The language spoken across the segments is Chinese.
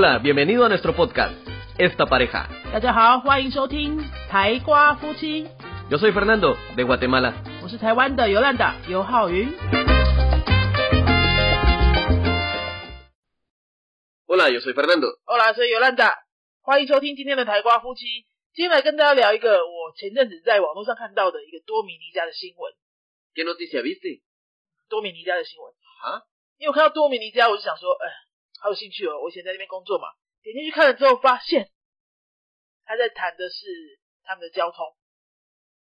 Hola, bienvenido a nuestro podcast, Esta Pareja. 大家好，欢迎收听台瓜夫妻， Yo soy Fernando, de Guatemala. 我是台湾的尤兰达尤浩云。 Hola, yo soy Fernando. 后来是尤兰达，欢迎收听今天的台瓜夫妻。今天来跟大家聊一个我前阵子在网络上看到的一个多米尼加的新闻， ¿Qué noticia viste? 多米尼加的新闻。啊？因为我看到多米尼加，我就想说，哎， 好有兴趣哦！我以前在那边工作嘛，点进去看了之后，发现他在谈的是他们的交通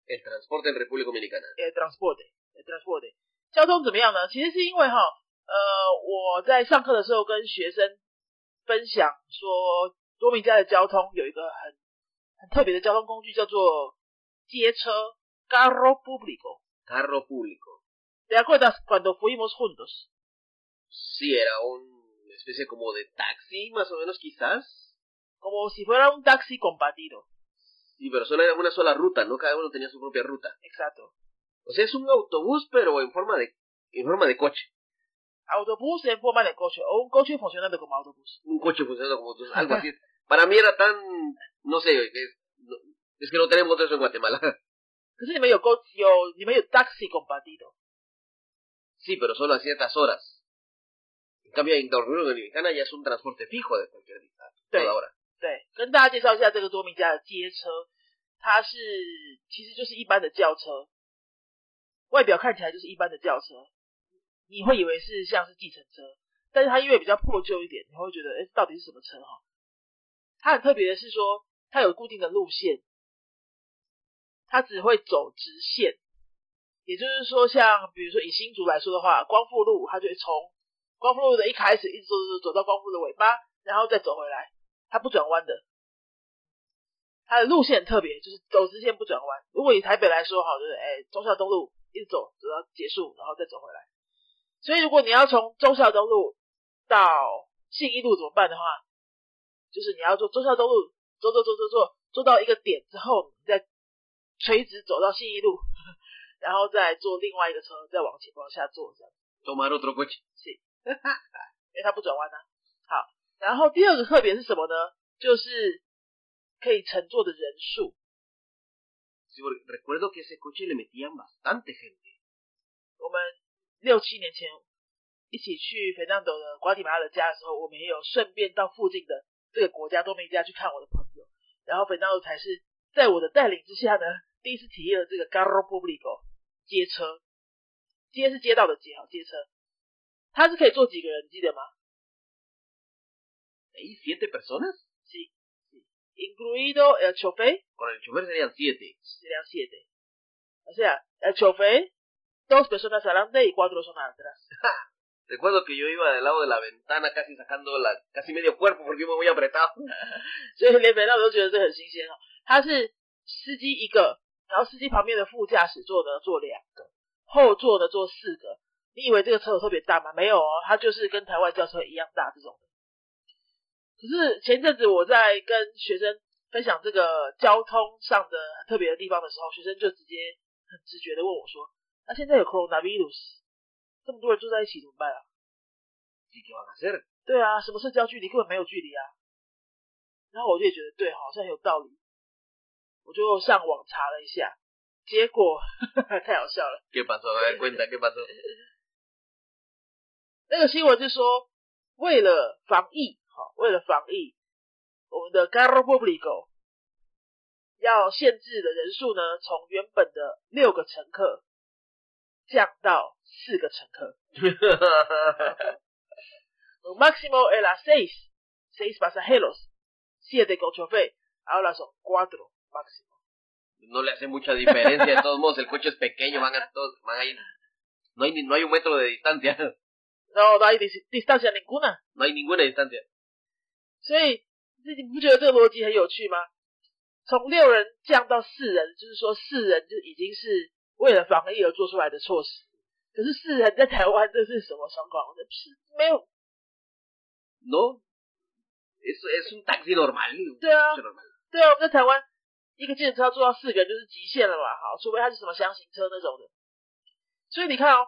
，El transporte en República Dominicana. El，transport，呃，transport，交通怎么样呢？其实是因为哈，呃，我在上课的时候跟学生分享说，多米加的交通有一个很很特别的交通工具，叫做街车 （carro público）。Carro público. ¿Te acuerdas cuando fuimos juntos? Sí, era una especie como de taxi, más o menos quizás. Como si fuera un taxi con patino. Sí, pero solo era una sola ruta, ¿no? Cada uno tenía su propia ruta. Exacto. O sea, es un autobús, pero en forma de, en forma de coche. Autobús en forma de coche, o un coche funcionando como autobús. Un coche funcionando como autobús, algo así. Para mí era tan, no sé, es, es que no tenemos eso en Guatemala. Es ni medio coche, ni medio taxi con patino. Sí, pero solo a ciertas horas. En cambio, en República Dominicana ya es un transporte fijo de cualquier distancia, hora. 对，跟大家介绍一下这个多米加的街车，它是其实就是一般的轿车，外表看起来就是一般的轿车，你会以为是像是计程车，但是它因为比较破旧一点，你会觉得哎，到底是什么车哈？它很特别的是说，它有固定的路线，它只会走直线，也就是说，像比如说以新竹来说的话，光复路它就会从光复路的一开始一直走走走到光复的尾巴，然后再走回来。它不转弯的，它的路线很特别，就是走直线不转弯。如果以台北来说，好，就是哎忠孝东路一直走走到结束，然后再走回来。所以如果你要从忠孝东路到信义路怎么办的话，就是你要坐忠孝东路走走走走走走到一个点之后，你再垂直走到信义路，然后再坐另外一个车，再往前往下坐这样。Tomar otro coche. 因为它不转弯呢、好，然后第二个特别是什么呢？就是可以乘坐的人数。我们六七年前一起去费南多的瓜地马拉的家的时候，我们也有顺便到附近的这个国家多米加去看我的朋友。然后费南多才是在我的带领之下呢，第一次体验了这个 Garro Público 街车，街是街道的街，好街车，它是可以坐几个人，记得吗？¿Ahí siete personas? Sí, sí. Incluido el chofer, Con el chofer serían siete. serían siete. O sea, el chofer, dos personas adelante y cuatro son atrás. Recuerdo que yo iba del lado de la ventana casi sacando la casi medio cuerpo porque iba muy apretado. 所以连北大我都觉得这很新鲜哦。他是司机一个，然后司机旁边的副驾驶座呢坐两个，后座呢坐四个。你以为这个车有特别大吗？没有哦，它就是跟台湾轿车一样大这种的。可是前阵子我在跟学生分享这个交通上的很特别的地方的时候，学生就直接很直觉的问我说：“那现在有 coronavirus，这么多人住在一起怎么办啊？”对啊，什么社交距离根本没有距离啊。然后我就也觉得对，好像很有道理。我就上网查了一下，结果 太好笑了。那个新闻是说，为了防疫，好，为了防疫，我们的 Carro Público 要限制的人数呢，从原本的六个乘客降到四个乘客。máximo era seis, seis pasajeros, siete con chofer, ahora son cuatro máximo. No le hace mucha diferencia, de todos modos el coche es pequeño, van a todos, van a ir, no hay, no hay un metro de distancia, no hay dis- distancia ninguna，no hay ninguna distancia. 所以这你不觉得这个逻辑很有趣吗？从六人降到四人，就是说四人就已经是为了防疫而做出来的措施。可是四人在台湾这是什么状况？这是没有 No, es, es un taxi normal. un 对啊对啊，我们在台湾一个计程车要坐到四个人就是极限了嘛，好，除非它是什么箱型车那种的。所以你看哦，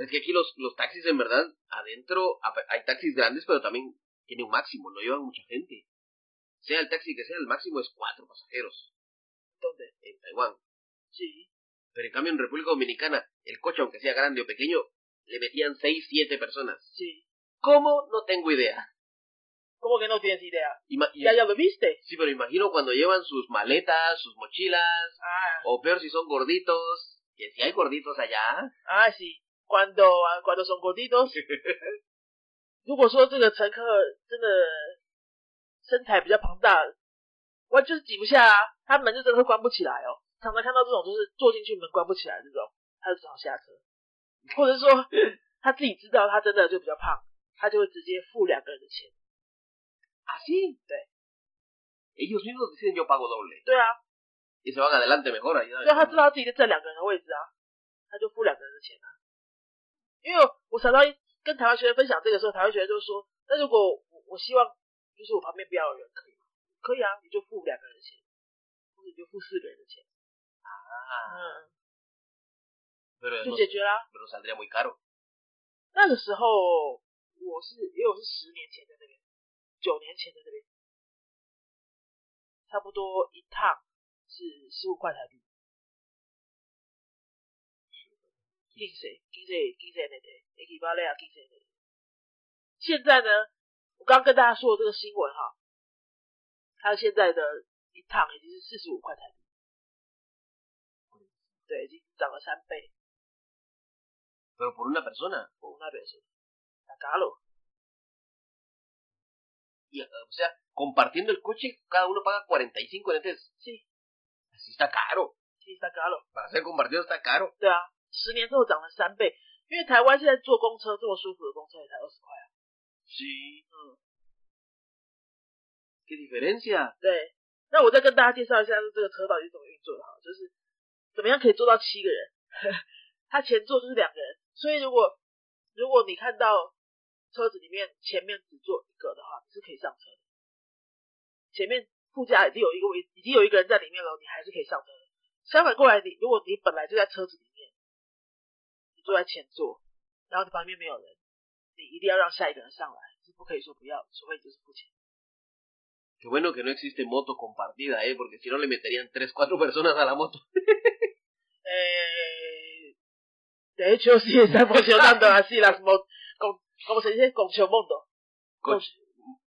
Es que aquí los, los taxis en verdad, adentro hay taxis grandes, pero también tiene un máximo, no llevan mucha gente. Sea el taxi que sea, el máximo es cuatro pasajeros. ¿Dónde? En Taiwán. Sí. Pero en cambio en República Dominicana, el coche, aunque sea grande o pequeño, le metían seis, siete personas. Sí. ¿Cómo? No tengo idea. ¿Cómo que no tienes idea? Ima ya, ya lo viste. Sí, pero imagino cuando llevan sus maletas, sus mochilas, ah. o peor si son gorditos, que si hay gorditos allá. Ah, sí. Cuando, cuando son gorditos. 如果说这个乘客真的身材比较庞大，完就是挤不下啊，他门就真的会关不起来哦。常常看到这种就是坐进去门关不起来这种，他就只好下车，或者说 他自己知道他真的就比较胖，他就会直接付两个人的钱。Así, ellos mismos dicen yo pago doble. 对啊，y se van adelante mejor ahí. 对，他知道自己在占两个人的位置啊，他就付两个人的钱啊。因为我常常跟台湾学生分享这个时候，台湾学生就说：“那如果我我希望就是我旁边不要有人，可以吗？”可以啊，你就付两个人的钱，或者你就付四个人的钱啊，嗯，就解决啦。那个时候我是因为我是十年前在那边。九年前的那边，差不多一趟是十五块台币。金谁？金谁？金谁那对？埃及巴雷亚金谁那对？现在呢？我刚刚跟大家说的这个新闻哈，它现在的一趟已经是四十五块台币，对，已经涨了三倍。Pero por una persona. Por una persona. Está caro. y, o sea, compartiendo el coche, cada uno paga 45 netes. Sí. Así está caro. Sí, está caro. Para ser compartido está caro. 对啊， 十年之后涨了三倍，因为台湾现在坐公车这么舒服的公车也才二十块啊。Sí. 嗯。¿Qué diferencia？对，那我再跟大家介绍一下这个车到底是怎么运作的哈，就是怎么样可以坐到七个人，他前座就是两个人，所以如果如果你看到车子里面前面只坐一个的话，你是可以上车的。前面副驾已经有一个位，已经有一个人在里面了，你还是可以上车的。相反过来，你如果你本来就在车子里坐在前座，然后你旁边没有人，你一定要让下一个人上来，是不可以说不要，除非就是付钱。Qué bueno que no existe moto compartida, eh, porque si no le meterían tres, cuatro personas a la moto. eh, de hecho, sí está funcionando así las motos. ¿Cómo se dice? Concho Mondo. Concho.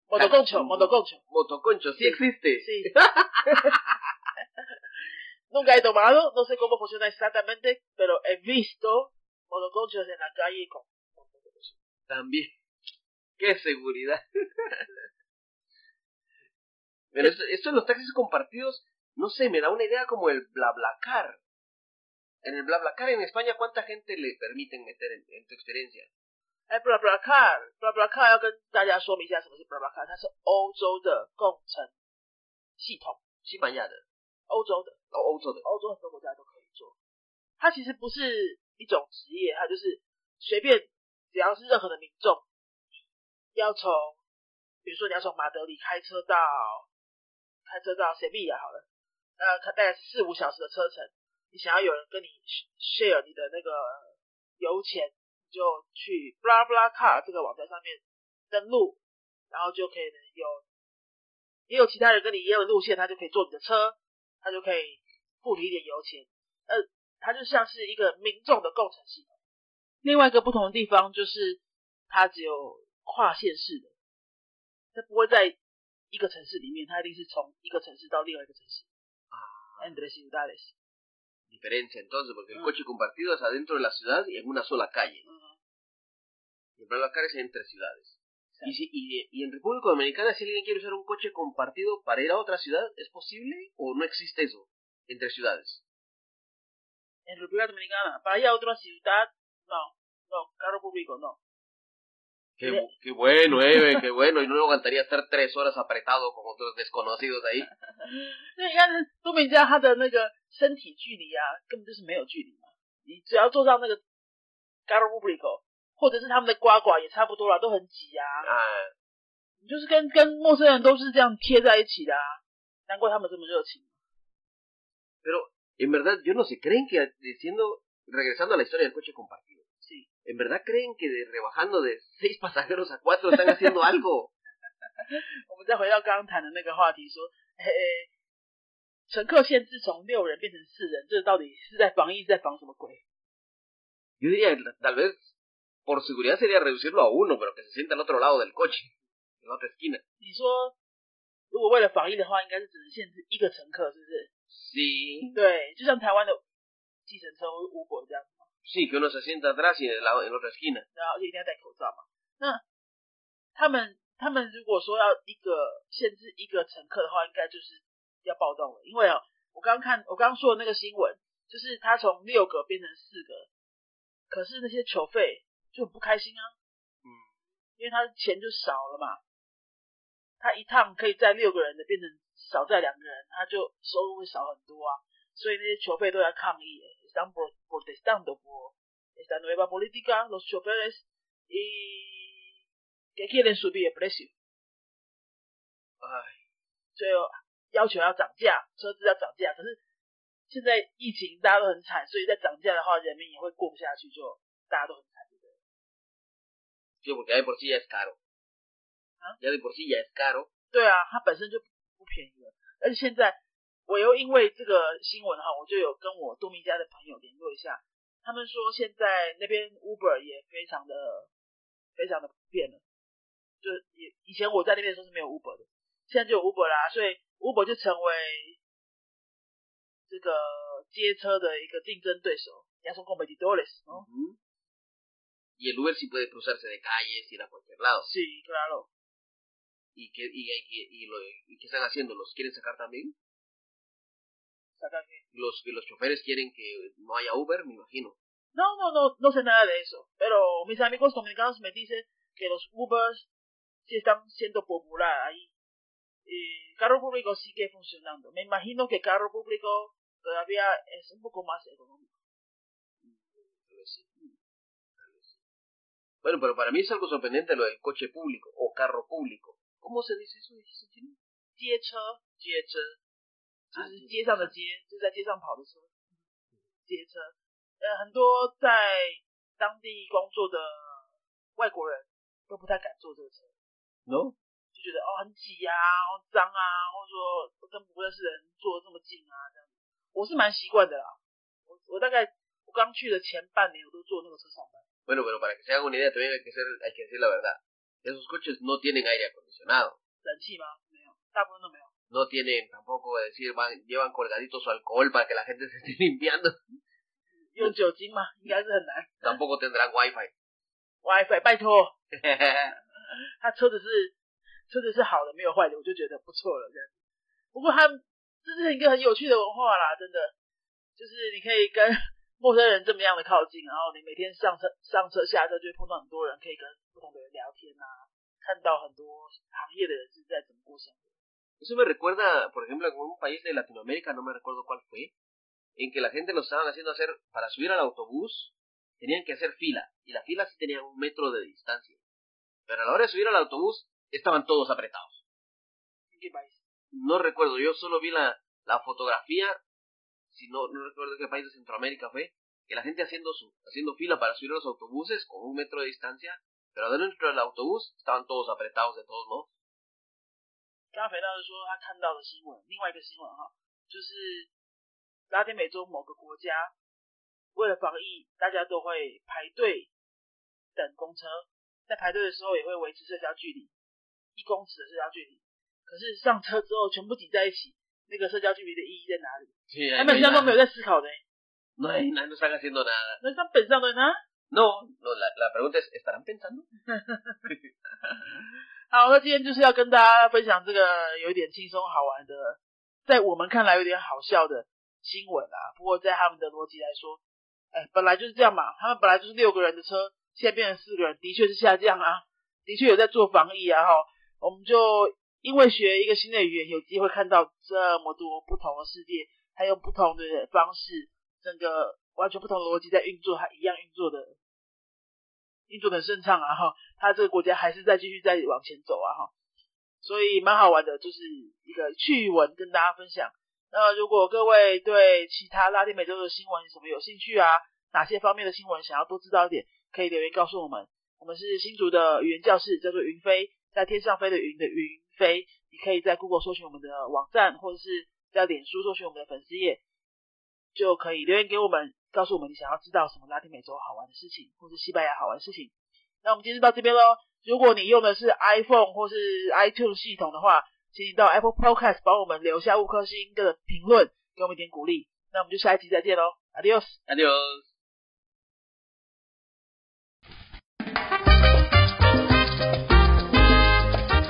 Motoconcho, motoconcho. Motoconcho, sí existe. Sí. Nunca he tomado, no sé cómo funciona exactamente, pero he visto motoconchos en la calle con También. ¡Qué seguridad! pero esto, esto en los taxis compartidos, no sé, me da una idea como el BlaBlaCar. En el BlaBlaCar en España, ¿cuánta gente le permiten meter en tu experiencia? 哎，BlaBlaCar，BlaBlaCar 要跟大家说明一下什么是 BlaBlaCar，它是欧洲的共乘系统，西班牙的，欧洲的，哦，欧洲的，欧洲很多国家都可以做。它其实不是 一种职业，它就是随便只要是任何的民众，要从，比如说你要从马德里开车到开车到塞维亚好了，呃，它大概是四五小时的车程，你想要有人跟你 share 你的那个油钱。就去 blah blah car 这个网站上面登录，然后就可以有也有其他人跟你一样的路线，他就可以坐你的车，他就可以付你一点油钱。呃，它就像是一个民众的共乘系统。另外一个不同的地方就是，它只有跨县市的，它不会在一个城市里面，它一定是从一个城市到另外一个城市。啊，entre ciudades。diferencia entonces, porque el coche compartido es adentro de la ciudad y en una sola calle. El BlaBlaCar es entre ciudades. Y, si, y, y, en República Dominicana, si alguien quiere usar un coche compartido para ir a otra ciudad, ¿es posible o no existe eso entre ciudades? En República Dominicana, para ir a otra ciudad, no, no, carro público no. Qué, qué bueno, eh, qué bueno. Y no aguantaría estar tres horas apretado con otros desconocidos ahí. 那你看多米加他的那个身体距离啊，根本就是没有距离嘛。你只要坐到那个 Garo Publico，或者是他们的呱呱也差不多了，都很挤啊。Ah, 你就是跟跟陌生人都是这样贴在一起的啊，难怪他们这么热情。 pero en verdad, yo no sé, ¿creen que diciendo, regresando a la historia del coche compartido, 是， ¿en verdad creen que de- rebajando de seis pasajeros a cuatro están haciendo algo? 我们再回到刚刚谈的那个话题，说，嘿嘿，乘客限制从六人变成四人，这到底是在防疫，是在防什么鬼？ Yo diría, tal vez, por seguridad sería reducirlo a uno, pero que se sienta al otro lado del coche, en la otra esquina. 你说，如果为了防疫的话，应该是只能限制一个乘客，是不是？ Sí, 对，就像台湾的计程车或 Uber 这样，sí, que uno se sienta atrás y en la otra esquina. 然后而且一定要戴口罩嘛。那他们他们如果说要一个限制一个乘客的话，应该就是要暴动了，因为哦，我刚刚看我刚刚说的那个新闻，就是他从六个变成四个，可是那些球费就很不开心啊，嗯，因为他的钱就少了嘛，他一趟可以载六个人的变成少在两个人，他就收入会少很多啊，所以那些球费都在抗议，están pro- protestando por esta nueva política, los choferes y que quieren subir el precio，Ay, 所以要求要涨价，车子要涨价。可是现在疫情大家都很惨，所以在涨价的话，人民也会过不下去，就大家都很惨，对不对？sí, porque ya de por sí ya es caro. ¿Ah? Ya de por sí ya es caro. 对啊，它本身就不便宜了，而且现在我又因为这个新闻哈，我就有跟我多米家的朋友联络一下，他们说现在那边 Uber 也非常的非常的普遍了，就以以前我在那边的时候是没有 Uber 的，现在就有 Uber 啦，所以 Uber 就成为这个街车的一个竞争对手，ya son competidores，¿no？Ujú. Y el Uber sí puede cruzarse de calles, ir a cualquier lado. Sí, claro. ¿Y qué, y, y- y lo- y qué están haciendo? ¿Los quieren sacar también? Saca que- Los, que los choferes quieren que no haya Uber, me imagino. No, no, no, no sé nada de eso. Pero mis amigos dominicanos me dicen que los Ubers sí están siendo popular ahí. Y carro público sigue funcionando. Me imagino que carro público todavía es un poco más económico. Bueno, pero para mí es algo sorprendente lo del coche público o carro público. ¿Cómo se dice eso? ¿Dijiste en chino? 街车，街车，就啊是街上的街，就是在街上跑的车，街车。呃，很多在当地工作的外国人都不太敢坐这个车。¿No? 就觉得哦很挤啊，然后脏啊，或者说跟不认识的人坐这么近啊，这样子，我是蛮习惯的啦。我我大概我刚去的前半年我都坐那个车上班，Bueno, pero para que se hagan una idea también hay que, ser, hay que decir la verdad. Esos coches no tienen aire acondicionado. 冷气吗？没有，大部分都没有。No tienen tampoco, es decir, van, llevan colgadito su alcohol para que la gente se esté limpiando. 用酒精吗？应该是很难。Tampoco tendrán wifi. WiFi，拜托，他车子是车子是好的，没有坏的，我就觉得不错了这样子。不过他这是一个很有趣的文化啦，真的，就是你可以跟陌生人这么样的靠近，然后你每天上车上车下车就会碰到很多人，可以跟不同的人聊天啊，看到很多行业的人是在怎么过生活。 Eso me recuerda, por ejemplo, en un país de Latinoamérica, no me recuerdo cuál fue, en que la gente lo estaban haciendo hacer, para subir al autobús, tenían que hacer fila, y la fila sí tenía un metro de distancia. Pero a la hora de subir al autobús, estaban todos apretados. ¿En qué país? No recuerdo, yo solo vi la, la fotografía, si no, no recuerdo qué país de Centroamérica fue, que la gente haciendo su, haciendo fila para subir a los autobuses con un metro de distancia, pero dentro del autobús estaban todos apretados de todos modos. 刚刚肥皂是说他看到的新闻，另外一个新闻哈，就是拉丁美洲某个国家为了防疫，大家都会排队等公车，在排队的时候也会维持社交距离，一公尺的社交距离。可是上车之后全部挤在一起，那个社交距离的意义在哪里？Sí, 他们好像都没有在思考的、no, hay nada, no están haciendo nada. 那他们本上的呢？No, no la, la pregunta es, ¿estarán pensando? 好，那今天就是要跟大家分享这个有点轻松好玩的，在我们看来有点好笑的新闻啊。不过在他们的逻辑来说，哎，本来就是这样嘛，他们本来就是六个人的车，现在变成四个人，的确是下降啊。的确有在做防疫啊哈，我们就因为学一个新的语言，有机会看到这么多不同的世界，还有不同的方式，整个完全不同的逻辑在运作，还一样运作的运作的顺畅啊哈，他这个国家还是在继续在往前走啊哈，所以蛮好玩的，就是一个趣闻跟大家分享。那如果各位对其他拉丁美洲的新闻什么有兴趣啊，哪些方面的新闻想要多知道一点，可以留言告诉我们。我们是新竹的语言教室，叫做云飞，在天上飞的云的云飞。你可以在 Google 搜寻我们的网站，或者是在脸书搜寻我们的粉丝页，就可以留言给我们，告诉我们你想要知道什么拉丁美洲好玩的事情，或是西班牙好玩的事情。那我们今天就到这边喽。如果你用的是 iPhone 或是 iTunes 系统的话，请你到 Apple Podcast 帮我们留下五颗星的评论，给我们一点鼓励。那我们就下一集再见喽，Adios，Adios。